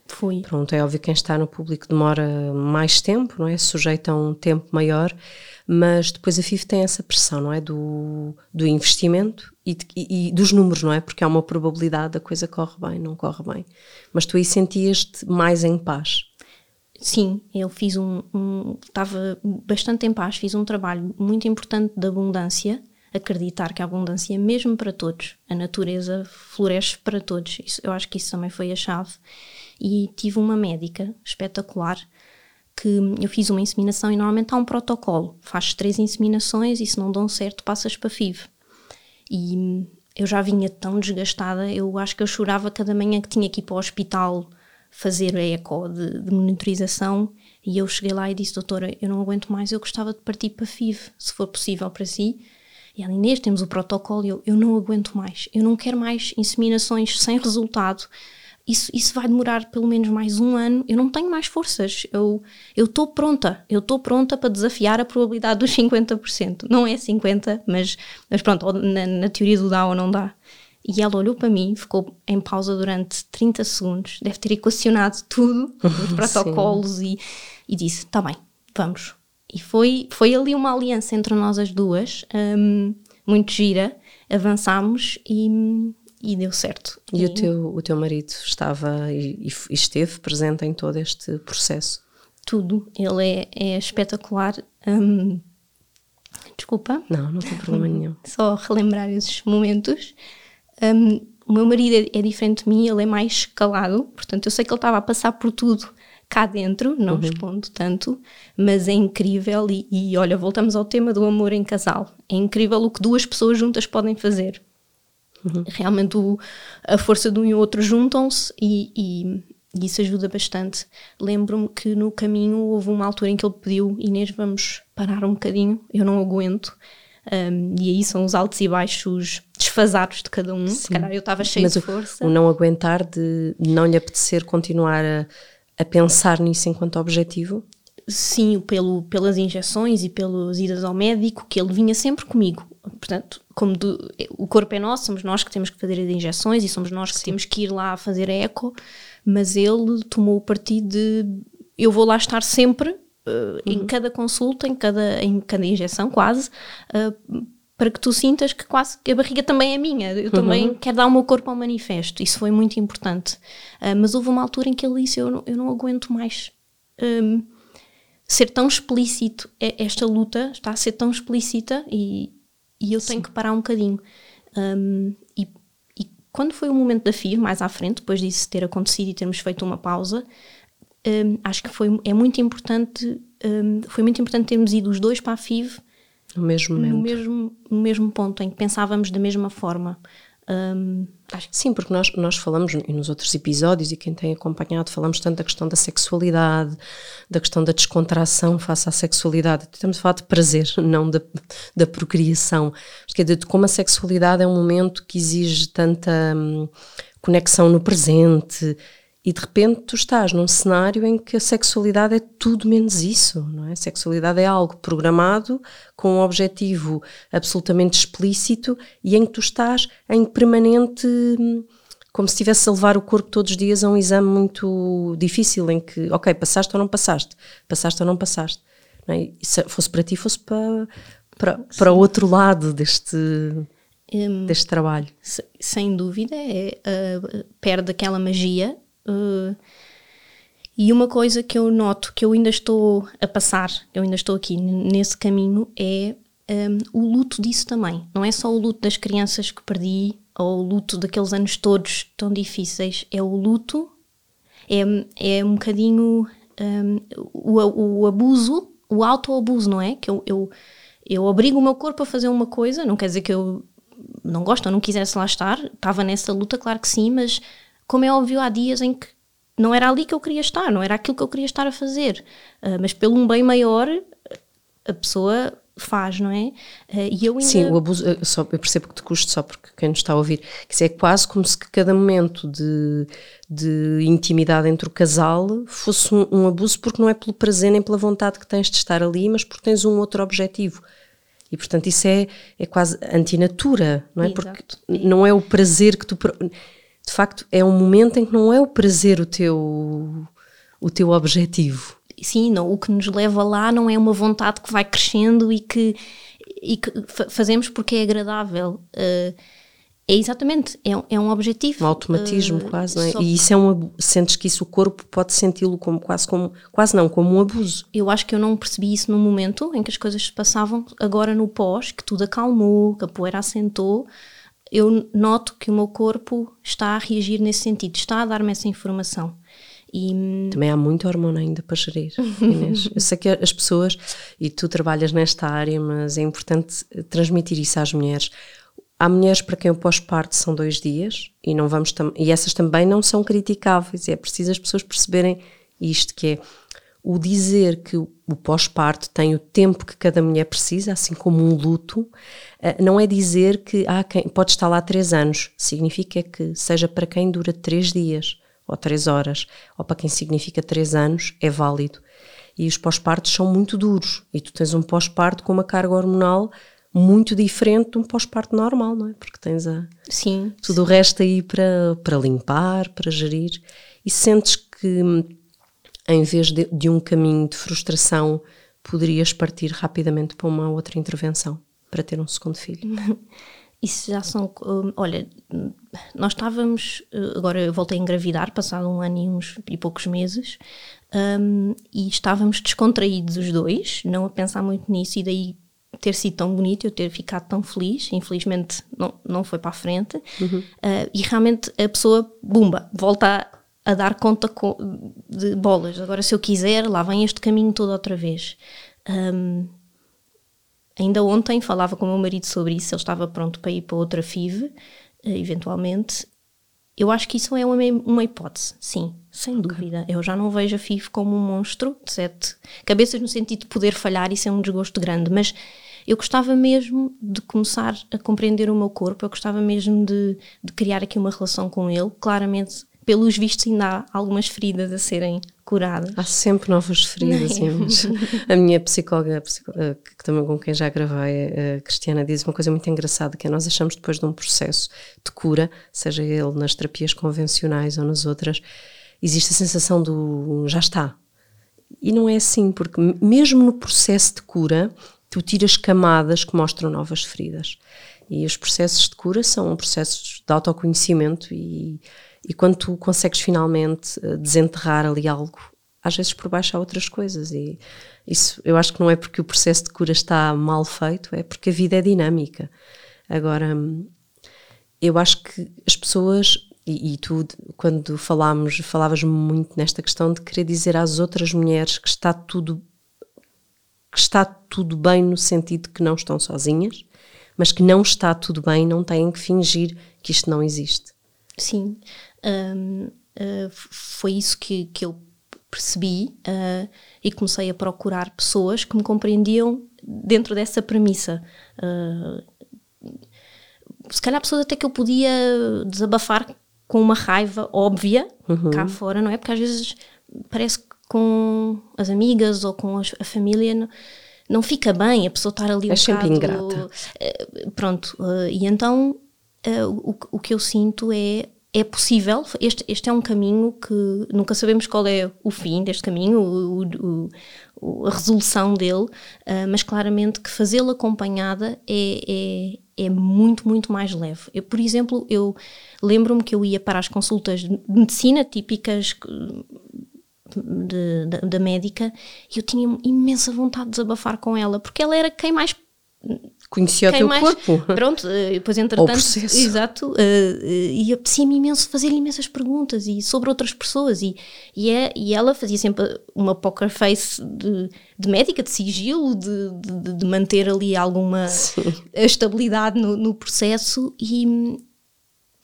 Fui. Pronto, é óbvio que quem está no público demora mais tempo, não é? Sujeita a um tempo maior, mas depois a FIF tem essa pressão, não é? Do, do investimento e, e, dos números, não é? Porque há uma probabilidade da coisa corre bem, não corre bem. Mas tu aí sentias-te mais em paz. Sim, eu fiz um, um. Estava bastante em paz, fiz um trabalho muito importante de abundância acreditar que a abundância é mesmo para todos. A natureza floresce para todos. Isso, eu acho que isso também foi a chave. E tive uma médica espetacular que eu fiz uma inseminação e normalmente há um protocolo. Fazes três inseminações e se não dão certo passas para FIV. E eu já vinha tão desgastada, eu acho que eu chorava cada manhã que tinha que ir para o hospital fazer a eco de, de monitorização e eu cheguei lá e disse, doutora, eu não aguento mais, eu gostava de partir para FIV, se for possível para si. E ela, Inês, temos o protocolo. Eu, eu não aguento mais. Eu não quero mais inseminações sem resultado. Isso, isso vai demorar pelo menos mais um ano. Eu não tenho mais forças. Eu estou pronta. Eu estou pronta para desafiar a probabilidade dos 50%. Não é 50%, mas, mas pronto, na, na teoria do dá ou não dá. E ela olhou para mim, ficou em pausa durante 30 segundos, deve ter equacionado tudo, <laughs> os protocolos, e, e disse: Está bem, vamos, e foi, foi ali uma aliança entre nós as duas, um, muito gira. Avançámos e, e deu certo. E, e, o, teu, o teu marido estava e, e, esteve presente em todo este processo? Tudo. Ele é, é espetacular. Um, desculpa. Não, não tem problema <laughs> nenhum. Só relembrar esses momentos. Um, o meu marido é, é, diferente de mim, ele é mais calado, portanto eu sei que ele estava a passar por tudo cá dentro, não uhum. respondo tanto, mas é incrível e, e, olha, voltamos ao tema do amor em casal. É incrível o que duas pessoas juntas podem fazer. Uhum. Realmente o, a força de um e outro juntam-se e, e, e, isso ajuda bastante. Lembro-me que no caminho houve uma altura em que ele pediu Inês, vamos parar um bocadinho, eu não aguento. Um, e aí são os altos e baixos desfasados de cada um. Sim. Se calhar eu estava cheio Mas de força. O não aguentar de não lhe apetecer continuar a a pensar nisso enquanto objetivo? Sim, pelo, pelas injeções e pelas idas ao médico, que ele vinha sempre comigo. Portanto, como do, o corpo é nosso, somos nós que temos que fazer as injeções e somos nós que Sim. temos que ir lá fazer a eco, mas ele tomou o partido de eu vou lá estar sempre, uh, uhum. em cada consulta, em cada, em cada injeção, quase, uh, para que tu sintas que quase que a barriga também é minha, eu também uhum. quero dar o meu corpo ao manifesto. Isso foi muito importante. Uh, mas houve uma altura em que ele disse: Eu não, eu não aguento mais um, ser tão explícito. Esta luta está a ser tão explícita e, e eu Sim. tenho que parar um bocadinho. Um, e, e, quando foi o momento da FIV, mais à frente, depois disso ter acontecido e termos feito uma pausa, um, acho que foi, é muito importante. foi muito importante termos ido os dois para a FIV no mesmo momento. No mesmo, no mesmo ponto em que pensávamos da mesma forma. Um, acho que sim, porque nós, nós falamos e nos outros episódios, e quem tem acompanhado, falamos tanto da questão da sexualidade, da questão da descontração face à sexualidade. Estamos a falar de prazer, não da, da procriação. Porque de como a sexualidade é um momento que exige tanta hum, conexão no presente, e de repente tu estás num cenário em que a sexualidade é tudo menos isso, não é? A sexualidade é algo programado com um objetivo absolutamente explícito e em que tu estás em permanente como se estivesse a levar o corpo todos os dias a um exame muito difícil em que, ok, passaste ou não passaste, passaste ou não passaste. Não é? se fosse para ti, fosse para, para, para o outro lado deste, um, deste trabalho. Sem dúvida, é, uh, perde aquela magia Uh, e uma coisa que eu noto que eu ainda estou a passar, eu ainda estou aqui nesse caminho, é um, o luto disso também. Não é só o luto das crianças que perdi ou o luto daqueles anos todos tão difíceis, é o luto, é, é um bocadinho um, o, o abuso, o autoabuso, não é? Que eu, eu, eu obrigo o meu corpo a fazer uma coisa, não quer dizer que eu não gosto ou não quisesse lá estar, estava nessa luta, claro que sim, mas como é óbvio, há dias em que não era ali que eu queria estar, não era aquilo que eu queria estar a fazer, uh, mas pelo um bem maior a pessoa faz, não é? Uh, e eu ainda... Sim, o abuso, eu, só, eu percebo que te custa só porque quem nos está a ouvir, que é quase como se cada momento de, de intimidade entre o casal fosse um, um, abuso porque não é pelo prazer nem pela vontade que tens de estar ali, mas porque tens um outro objetivo. E portanto isso é, é quase antinatura, não é? Exato. Porque não é o prazer que tu de facto é um momento em que não é o prazer o teu, o teu objetivo. Sim, não, o que nos leva lá não é uma vontade que vai crescendo e que, e que fazemos porque é agradável. Uh, é exatamente, é, é um objetivo. Um automatismo uh, quase, não é? E isso é um sentes que isso o corpo pode senti-lo como quase como, quase não, como um abuso. Eu acho que eu não percebi isso no momento em que as coisas se passavam, agora no pós, que tudo acalmou, que a poeira assentou, eu noto que o meu corpo está a reagir nesse sentido, está a dar-me essa informação. E... Também há muita hormona ainda para gerir, Inês. Eu sei que as pessoas, e tu trabalhas nesta área, mas é importante transmitir isso às mulheres. Há mulheres para quem o pós-parto são dois dias e não vamos e essas também não são criticáveis. É preciso as pessoas perceberem isto que é o dizer que o pós-parto tem o tempo que cada mulher precisa, assim como um luto, eh, não é dizer que ah, quem, pode estar lá três anos. Significa que seja para quem dura três dias ou três horas, ou para quem significa três anos, é válido. E os pós-partos são muito duros. E tu tens um pós-parto com uma carga hormonal muito diferente de um pós-parto normal, não é? Porque tens a, sim, tudo sim. o resto aí para, para limpar, para gerir, e sentes que em vez de, de um caminho de frustração, poderias partir rapidamente para uma outra intervenção para ter um segundo filho. <laughs> Isso já são. Hum, olha, nós estávamos. Eh, agora eu voltei a engravidar, passado um ano e uns e poucos meses, um, e estávamos descontraídos os dois, não a pensar muito nisso, e daí ter sido tão bonito, eu ter ficado tão feliz, infelizmente não, não foi para a frente, uhum. uh, e realmente a pessoa, bumba, volta a, dar conta de bolas. Agora, se eu quiser, lá vem este caminho todo outra vez. Um, ainda ontem falava com o meu marido sobre isso, ele estava pronto para ir para outra FIV, uh, eventualmente. Eu acho que isso é uma, uma hipótese, sim, sem dúvida. Eu já não vejo a FIV como um monstro de sete cabeças, no sentido de poder falhar e ser um desgosto grande, mas eu gostava mesmo de começar a compreender o meu corpo, eu gostava mesmo de, de criar aqui uma relação com ele. Claramente, pelos vistos, ainda há algumas feridas a serem curadas. Há sempre novas feridas. <laughs> a minha psicóloga, que também com quem já gravei, a Cristiana, diz uma coisa muito engraçada, que é nós achamos depois de um processo de cura, seja ele nas terapias convencionais ou nas outras, existe a sensação do já está. E não é assim, porque mesmo no processo de cura, tu tiras camadas que mostram novas feridas. E os processos de cura são processos de autoconhecimento e, e quando tu consegues finalmente eh, desenterrar ali algo, às vezes por baixo há outras coisas e isso eu acho que não é porque o processo de cura está mal feito, é porque a vida é dinâmica. Agora, eu acho que as pessoas e, e, tu, quando falámos, falavas muito nesta questão de querer dizer às outras mulheres que está tudo que está tudo bem no sentido que não estão sozinhas, mas que não está tudo bem, não têm que fingir que isto não existe. Sim, um, uh, foi isso que, que eu percebi uh, e comecei a procurar pessoas que me compreendiam dentro dessa premissa. Uh, se calhar pessoas até que eu podia desabafar com uma raiva óbvia uhum. cá fora, não é? Porque às vezes parece que com as amigas ou com a família não, não fica bem a pessoa estar ali é um sempre bocado, ingrata. Uh, pronto, uh, e então uh, o, o que eu sinto é é possível, este, este é um caminho que nunca sabemos qual é o fim deste caminho, o, o, o, a resolução dele, mas claramente que fazê-lo acompanhada é, é, é, muito, muito mais leve. Eu, por exemplo, eu lembro-me que eu ia para as consultas de medicina típicas da, da médica e eu tinha imensa vontade de desabafar com ela, porque ela era quem mais conhecia o teu mais, corpo. Pronto, eh, depois entretanto, exato, uh, uh, e apetecia-me imenso fazer-lhe imensas perguntas e sobre outras pessoas e, e, é, e ela fazia sempre uma poker face de, de médica, de sigilo, de, de, de manter ali alguma Sim. estabilidade no, no processo e,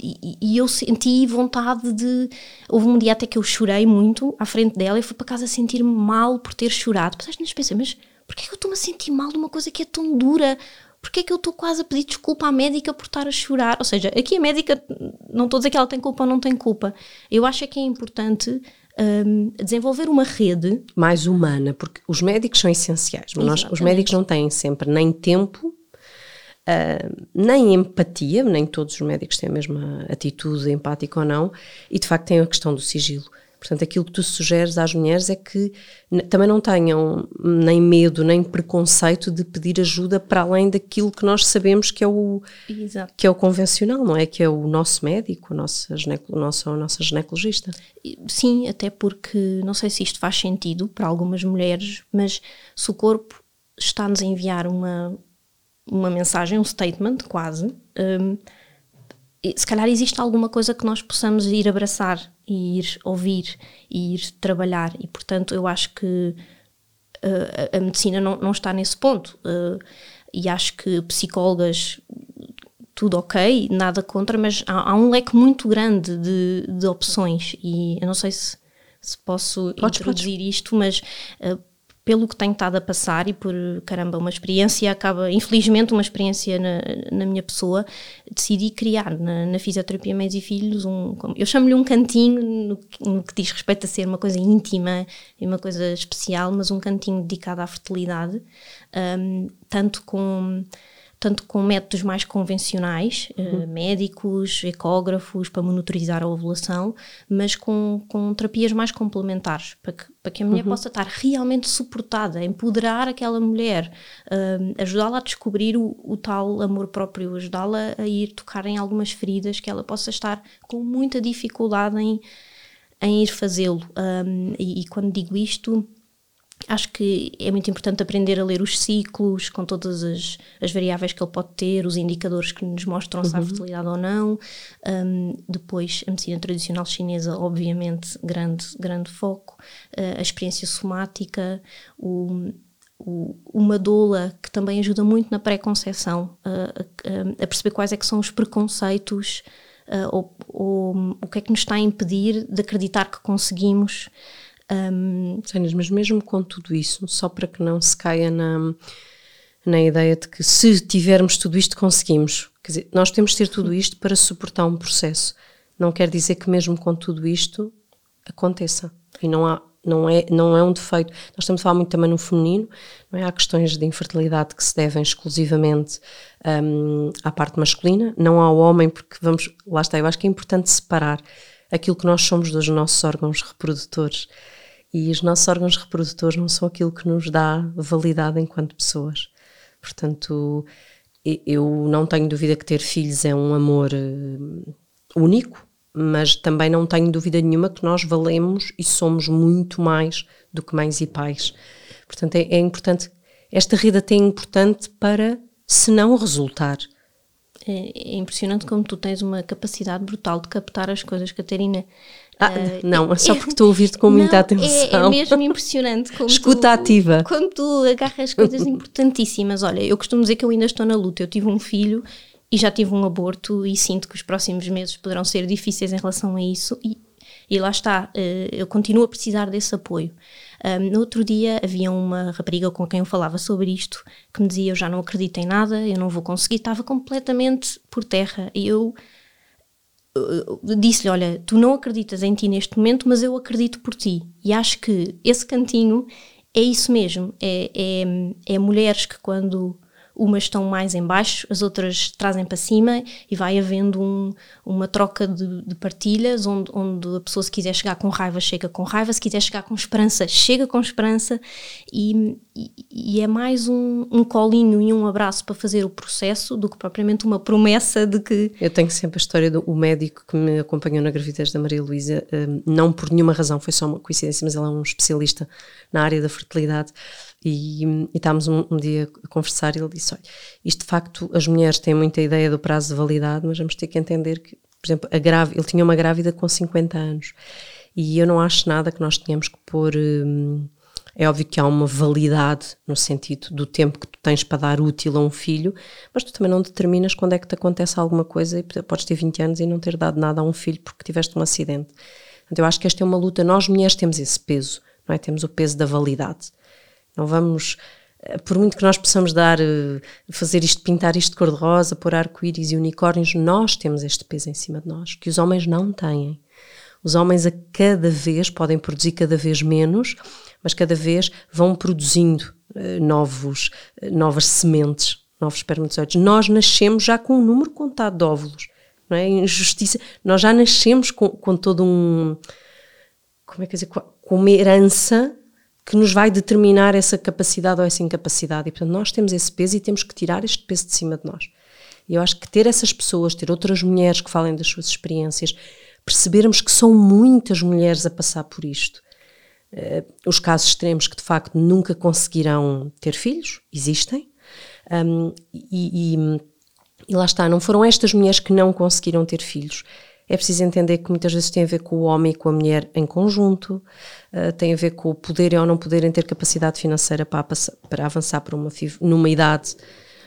e, e, eu senti vontade de. Houve um dia até que eu chorei muito à frente dela e fui para casa sentir-me mal por ter chorado. Depois às pensei, mas porquê é que eu estou-me a sentir mal de uma coisa que é tão dura? Porquê é que eu estou quase a pedir desculpa à médica por estar a chorar? Ou seja, aqui a médica, não estou a dizer que ela tem culpa ou não tem culpa. Eu acho é que é importante um, desenvolver uma rede mais humana, porque os médicos são essenciais, mas nós, os médicos não têm sempre nem tempo uh, nem empatia, nem todos os médicos têm a mesma atitude empática ou não, e de facto tem a questão do sigilo. Portanto, aquilo que tu sugeres às mulheres é que também não tenham nem medo, nem preconceito de pedir ajuda para além daquilo que nós sabemos que é o, que é o convencional, não é? Que é o nosso médico, a nossa, gineco, nossa, a nossa ginecologista. Sim, até porque não sei se isto faz sentido para algumas mulheres, mas se o corpo está-nos a enviar uma, uma mensagem, um statement quase. Um, se calhar existe alguma coisa que nós possamos ir abraçar e ir ouvir e ir trabalhar. E portanto eu acho que uh, a, a, medicina não, não, está nesse ponto. Uh, e acho que psicólogas tudo ok, nada contra, mas há, há um leque muito grande de, de, opções. E eu não sei se, se posso podes, introduzir podes. isto, mas uh, pelo que tenho estado a passar e por, caramba, uma experiência acaba, infelizmente, uma experiência na, na minha pessoa, decidi criar na, na fisioterapia Mães e Filhos um, eu chamo-lhe um cantinho no, no, que diz respeito a ser uma coisa íntima e uma coisa especial, mas um cantinho dedicado à fertilidade, um, tanto com tanto com métodos mais convencionais, eh, uhum. uh, médicos, ecógrafos, para monitorizar a ovulação, mas com, com terapias mais complementares, para que, para que a mulher uhum. possa estar realmente suportada, empoderar aquela mulher, uh, ajudá-la a descobrir o, o, tal amor próprio, ajudá-la a ir tocar em algumas feridas que ela possa estar com muita dificuldade em, em ir fazê-lo. Um, e, e quando digo isto, Acho que é muito importante aprender a ler os ciclos, com todas as, as variáveis que ele pode ter, os indicadores que nos mostram uhum. se há uhum. fertilidade ou não. Um, depois, a medicina tradicional chinesa, obviamente, grande, grande foco. Uh, a experiência somática, o, o, uma doula que também ajuda muito na pré-conceição, uh, a, a, perceber quais é que são os preconceitos uh, ou, ou o que é que nos está a impedir de acreditar que conseguimos um, mas mesmo com tudo isso, só para que não se caia na, na ideia de que se tivermos tudo isto conseguimos. Quer dizer, nós temos de ter tudo isto para suportar um processo. Não quer dizer que mesmo com tudo isto aconteça. E não há, não é, não é um defeito. Nós estamos a falar muito também no feminino, não é? Há questões de infertilidade que se devem exclusivamente um, à parte masculina, não ao homem, porque vamos, lá está, eu acho que é importante separar aquilo que nós somos dos nossos órgãos reprodutores e os nossos órgãos reprodutores não são aquilo que nos dá validade enquanto pessoas. Portanto, eu não tenho dúvida que ter filhos é um amor eh, único, mas também não tenho dúvida nenhuma que nós valemos e somos muito mais do que mães e pais. Portanto, é, é importante. Esta rede até é importante para, se não resultar. É, é impressionante como tu tens uma capacidade brutal de captar as coisas, Catarina. Ah, uh, não, é só porque estou a ouvir-te com muita atenção. É, é mesmo impressionante. Como Escuta tu, ativa. Quando tu agarras coisas <laughs> importantíssimas. Olha, eu costumo dizer que eu ainda estou na luta. Eu tive um filho e já tive um aborto e sinto que os próximos meses poderão ser difíceis em relação a isso. E, e lá está, uh, eu continuo a precisar desse apoio. Um, no outro dia havia uma rapariga com quem eu falava sobre isto que me dizia: Eu já não acredito em nada, eu não vou conseguir, estava completamente por terra. E eu disse-lhe: Olha, tu não acreditas em ti neste momento, mas eu acredito por ti. E acho que esse cantinho é isso mesmo. É, é, é mulheres que, quando umas estão mais em baixo, as outras trazem para cima e vai havendo um, uma troca de, de, partilhas onde, onde a pessoa se quiser chegar com raiva chega com raiva, se quiser chegar com esperança chega com esperança e, e, e é mais um, um, colinho e um abraço para fazer o processo do que propriamente uma promessa de que... Eu tenho sempre a história do médico que me acompanhou na gravidez da Maria Luísa, um, não por nenhuma razão, foi só uma coincidência, mas ele é um especialista na área da fertilidade e, e estávamos um, um, dia a conversar e ele disse: Olha, isto de facto, as mulheres têm muita ideia do prazo de validade, mas vamos ter que entender que, por exemplo, a grávida, ele tinha uma grávida com 50 anos e eu não acho nada que nós tenhamos que pôr. Hum, é óbvio que há uma validade no sentido do tempo que tu tens para dar útil a um filho, mas tu também não determinas quando é que te acontece alguma coisa e podes ter 20 anos e não ter dado nada a um filho porque tiveste um acidente. Então eu acho que esta é uma luta, nós mulheres temos esse peso, não é? Temos o peso da validade. Não vamos, eh, por muito que nós possamos dar, eh, fazer isto, pintar isto de cor-de-rosa, pôr arco-íris e unicórnios, nós temos este peso em cima de nós, que os homens não têm. Os homens a cada vez podem produzir cada vez menos, mas cada vez vão produzindo uh, novos, uh, novas sementes. novos espermatozoides. Nós nascemos já com um número contado de óvulos. Não é? Injustiça. Nós já nascemos com, com todo um. Como é que dizer? Com uma herança que nos vai determinar essa capacidade ou essa incapacidade. E, portanto, nós temos esse peso e temos que tirar este peso de cima de nós. E eu acho que ter essas pessoas, ter outras mulheres que falem das suas experiências, percebermos que são muitas mulheres a passar por isto. Uh, os casos extremos que de facto nunca conseguirão ter filhos, existem. Um, e, e, e lá está, não foram estas mulheres que não conseguiram ter filhos. É preciso entender que muitas vezes tem a ver com o homem e com a mulher em conjunto, uh, tem a ver com o poderem ou não poderem ter capacidade financeira para, para avançar para uma, numa idade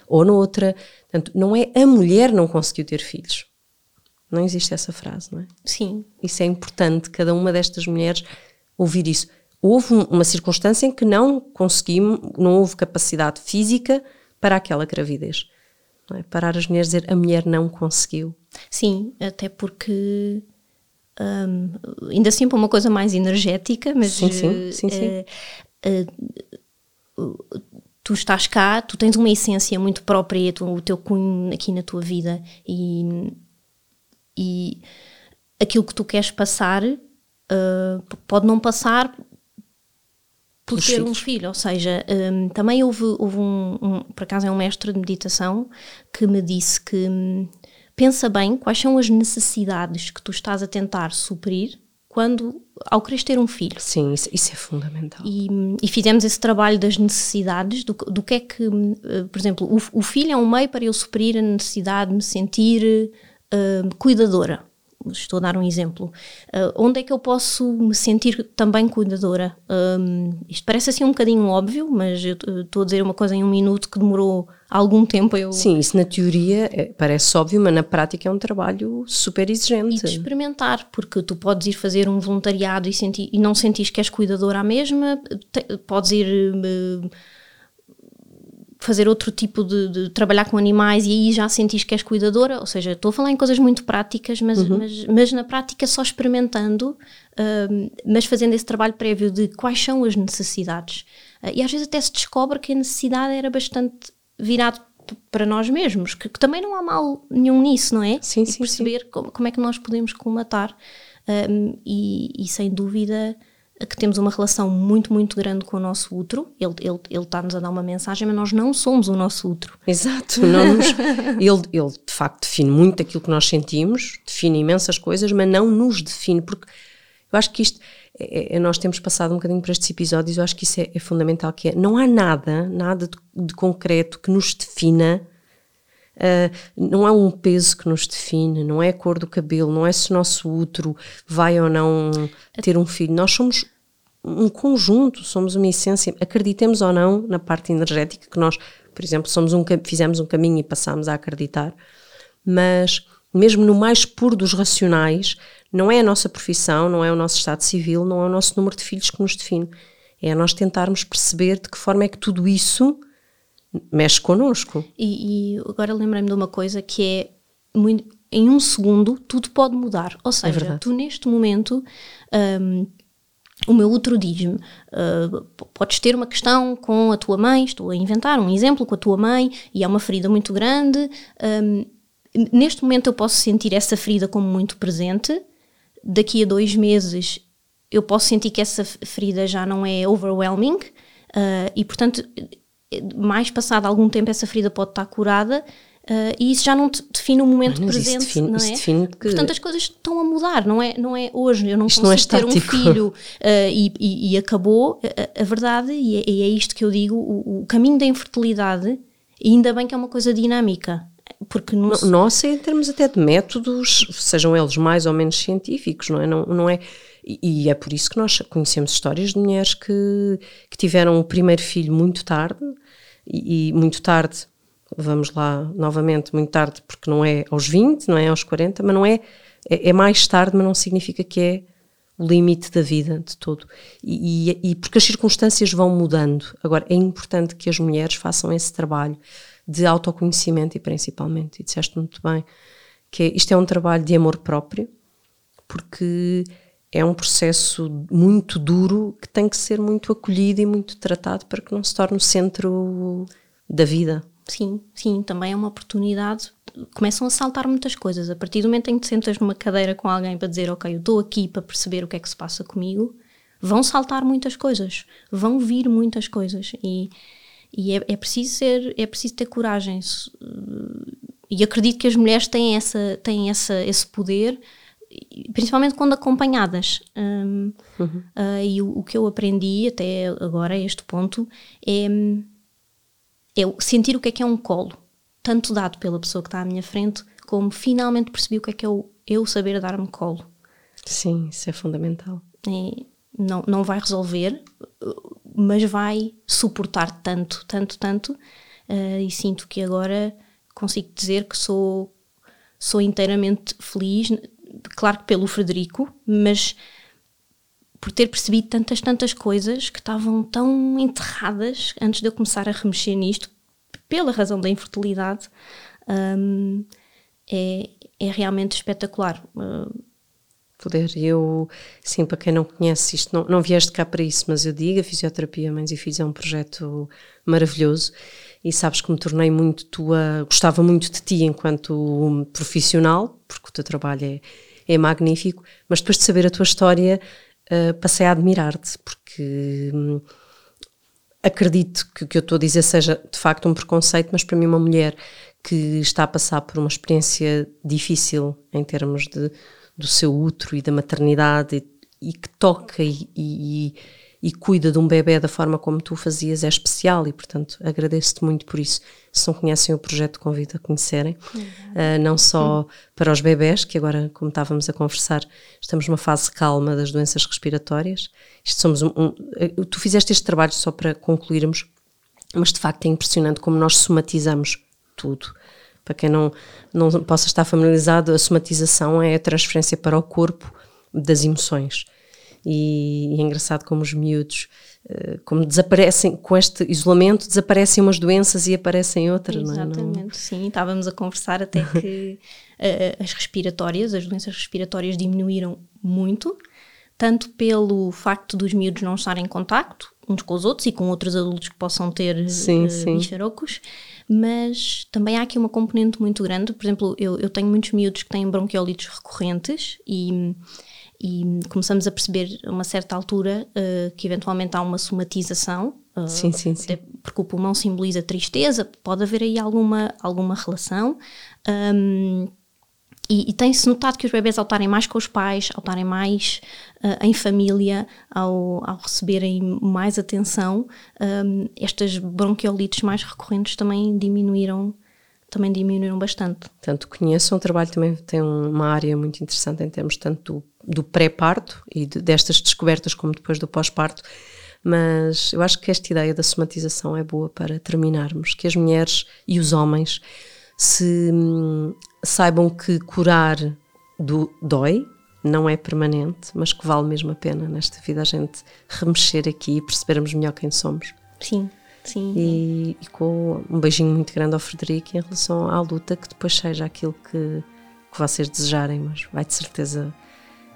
ou noutra. Portanto, não é a mulher não conseguiu ter filhos. Não existe essa frase, não é? Sim. Isso é importante, cada uma destas mulheres ouvir isso. Houve uma circunstância em que não conseguimos, não houve capacidade física para aquela gravidez. É? Parar as mulheres dizer a mulher não conseguiu. Sim, até porque um, ainda assim para uma coisa mais energética, mas sim, sim, sim, sim. Uh, uh, tu estás cá, tu tens uma essência muito própria, tu, o teu cunho aqui na tua vida e, e aquilo que tu queres passar pode não passar por ter filhos. um filho, ou seja, um, também houve, houve um, um, por acaso é um mestre de meditação que me disse que um, pensa bem quais são as necessidades que tu estás a tentar suprir quando ao querer ter um filho. Sim, isso, isso é fundamental. E, e, fizemos esse trabalho das necessidades, do, do que é que, hum, por exemplo, o, o, filho é um meio para eu suprir a necessidade de me sentir uh, cuidadora estou a dar um exemplo, uh, onde é que eu posso me sentir também cuidadora? Um, isto parece assim um bocadinho óbvio, mas eu estou a dizer uma coisa em um minuto que demorou algum tempo. Eu... Sim, isso na teoria é, parece óbvio, mas na prática é um trabalho super exigente. E de experimentar, porque tu podes ir fazer um voluntariado e, sentir, e não sentir que és cuidadora à mesma, te, podes ir. Uh, fazer outro tipo de, de, trabalhar com animais e aí já sentis que és cuidadora, ou seja, estou a falar em coisas muito práticas, mas, uhum. mas, mas, na prática só experimentando, uh, mas fazendo esse trabalho prévio de quais são as necessidades. Uh, e às vezes até se descobre que a necessidade era bastante virado para nós mesmos, que, que, também não há mal nenhum nisso, não é? Sim, e sim, perceber sim. Como, como, é que nós podemos colmatar. Um, e, e sem dúvida que temos uma relação muito, muito grande com o nosso útero. Ele, ele, ele está-nos a dar uma mensagem, mas nós não somos o nosso útero. Exato. Nos, <laughs> ele, ele, de facto, define muito aquilo que nós sentimos, define imensas coisas, mas não nos define, porque eu acho que isto, é, é, nós temos passado um bocadinho por estes episódios, eu acho que isso é, é fundamental, que é, não há nada, nada de, de concreto que nos defina Uh, não é um peso que nos define, não é a cor do cabelo, não é se o nosso útero vai ou não ter um filho. Nós somos um conjunto, somos uma essência, acreditemos ou não na parte energética, que nós, por exemplo, somos um, fizemos um caminho e passamos a acreditar, mas mesmo no mais puro dos racionais, não é a nossa profissão, não é o nosso estado civil, não é o nosso número de filhos que nos define. É nós tentarmos perceber de que forma é que tudo isso mexe connosco. E, e agora lembrei-me de uma coisa que é muito, em um segundo tudo pode mudar. Ou é seja, é tu neste momento. Um, o meu útero diz-me: uh, podes ter uma questão com a tua mãe, estou a inventar um exemplo com a tua mãe e é uma ferida muito grande. Um, neste momento eu posso sentir essa ferida como muito presente. Daqui a dois meses eu posso sentir que essa ferida já não é overwhelming uh, e, portanto, mais passado algum tempo essa ferida pode estar curada Uh, e isso já não te define o momento Mas presente, define, não é? Define que... Portanto, as coisas estão a mudar, não é, não é hoje, eu não isto consigo não é ter um filho uh, e, e, e, acabou. A, a verdade, e é, e é, isto que eu digo, o, o, caminho da infertilidade, ainda bem que é uma coisa dinâmica. Porque não Nossa, em termos até de métodos, sejam eles mais ou menos científicos, não é? Não, não é e, é por isso que nós conhecemos histórias de mulheres que, que tiveram o primeiro filho muito tarde, e, e muito tarde vamos lá novamente muito tarde, porque não é aos 20, não é aos 40, mas não é, é, é mais tarde, mas não significa que é o limite da vida de todo. E, e, e, porque as circunstâncias vão mudando. Agora, é importante que as mulheres façam esse trabalho de autoconhecimento e principalmente, e disseste muito bem, que isto é um trabalho de amor próprio, porque é um processo muito duro que tem que ser muito acolhido e muito tratado para que não se torne o centro da vida sim, sim, também é uma oportunidade. Começam a saltar muitas coisas. A partir do momento em que te sentas numa cadeira com alguém para dizer, ok, eu estou aqui para perceber o que é que se passa comigo, vão saltar muitas coisas, vão vir muitas coisas. E, e é, é, preciso ser, é preciso ter coragem. E acredito que as mulheres têm, essa, têm essa, esse poder principalmente quando acompanhadas. Um, uhum. uh, e o, o, que eu aprendi até agora, a este ponto, é, é sentir o que é que é um colo, tanto dado pela pessoa que está à minha frente, como finalmente percebi o que é que é o, eu saber dar-me colo. Sim, isso é fundamental. É, não, não vai resolver, mas vai suportar tanto, tanto, tanto, uh, e sinto que agora consigo dizer que sou, sou inteiramente feliz claro que pelo Frederico, mas por ter percebido tantas, tantas coisas que estavam tão enterradas antes de eu começar a remexer nisto, pela razão da infertilidade, um, é, é realmente espetacular. Uh, Poder, eu, sim, para quem não conhece isto, não, não vieste cá para isso, mas eu digo, a Fisioterapia Mães e Filhos é um projeto maravilhoso e sabes que me tornei muito tua, gostava muito de ti enquanto profissional, porque o teu trabalho é, é magnífico, mas depois de saber a tua história, uh, passei a admirar-te, porque hum, acredito que o que eu estou a dizer seja de facto um preconceito, mas para mim uma mulher que está a passar por uma experiência difícil em termos de, do seu útero e da maternidade e, e que toca e, e e cuida de um bebê da forma como tu fazias é especial e, portanto, agradeço-te muito por isso. Se não conhecem o projeto, convido a conhecerem. Uhum. Uh, não só uhum. para os bebés, que agora, como estávamos a conversar, estamos numa fase calma das doenças respiratórias. Isto somos um, um, uh, tu fizeste este trabalho só para concluirmos, mas de facto é impressionante como nós somatizamos tudo. Para quem não, não possa estar familiarizado, a somatização é a transferência para o corpo das emoções e, e é engraçado como os miúdos, uh, como desaparecem, com este isolamento, desaparecem umas doenças e aparecem outras, Exatamente, não é? Exatamente, sim. Estávamos a conversar até <laughs> que uh, as respiratórias, as doenças respiratórias diminuíram muito, tanto pelo facto dos miúdos não estarem em contacto uns com os outros e com outros adultos que possam ter sim, uh, sim. bicharocos, mas também há aqui uma componente muito grande. Por exemplo, eu, eu tenho muitos miúdos que têm bronquiolites recorrentes e e começamos a perceber a uma certa altura uh, que eventualmente há uma somatização. Uh, sim, sim, sim. Porque o pulmão simboliza tristeza, pode haver aí alguma, alguma relação. Um, e, e tem-se notado que os bebés, ao estarem mais com os pais, ao estarem mais uh, em família, ao, ao, receberem mais atenção, um, estas bronquiolites mais recorrentes também diminuíram também diminuíram bastante. Tanto conheço, o trabalho também tem uma área muito interessante em termos tanto do do pré-parto e de, destas descobertas como depois do pós-parto, mas eu acho que esta ideia da somatização é boa para terminarmos, que as mulheres e os homens se hum, saibam que curar do dói, não é permanente, mas que vale mesmo a pena nesta vida a gente remexer aqui e percebermos melhor quem somos. Sim, sim. E, e com um beijinho muito grande ao Frederico em relação à luta, que depois seja aquilo que, que vocês desejarem, mas vai de certeza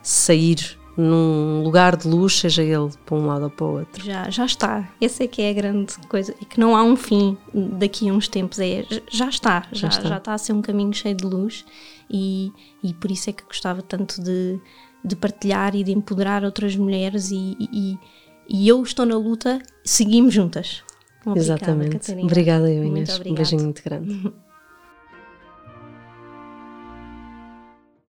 sair num lugar de luz, seja ele para um lado ou para o outro. Já, já está. Essa é que é a grande coisa. E que não há um fim daqui a uns tempos. É, já está. Já, já está. já está a ser um caminho cheio de luz. E, e por isso é que gostava tanto de, de partilhar e de empoderar outras mulheres. E, e, e eu estou na luta, seguimos juntas. Obrigada, Exatamente. Catarina. Obrigada, eu, Inês. Um beijinho muito grande. <laughs>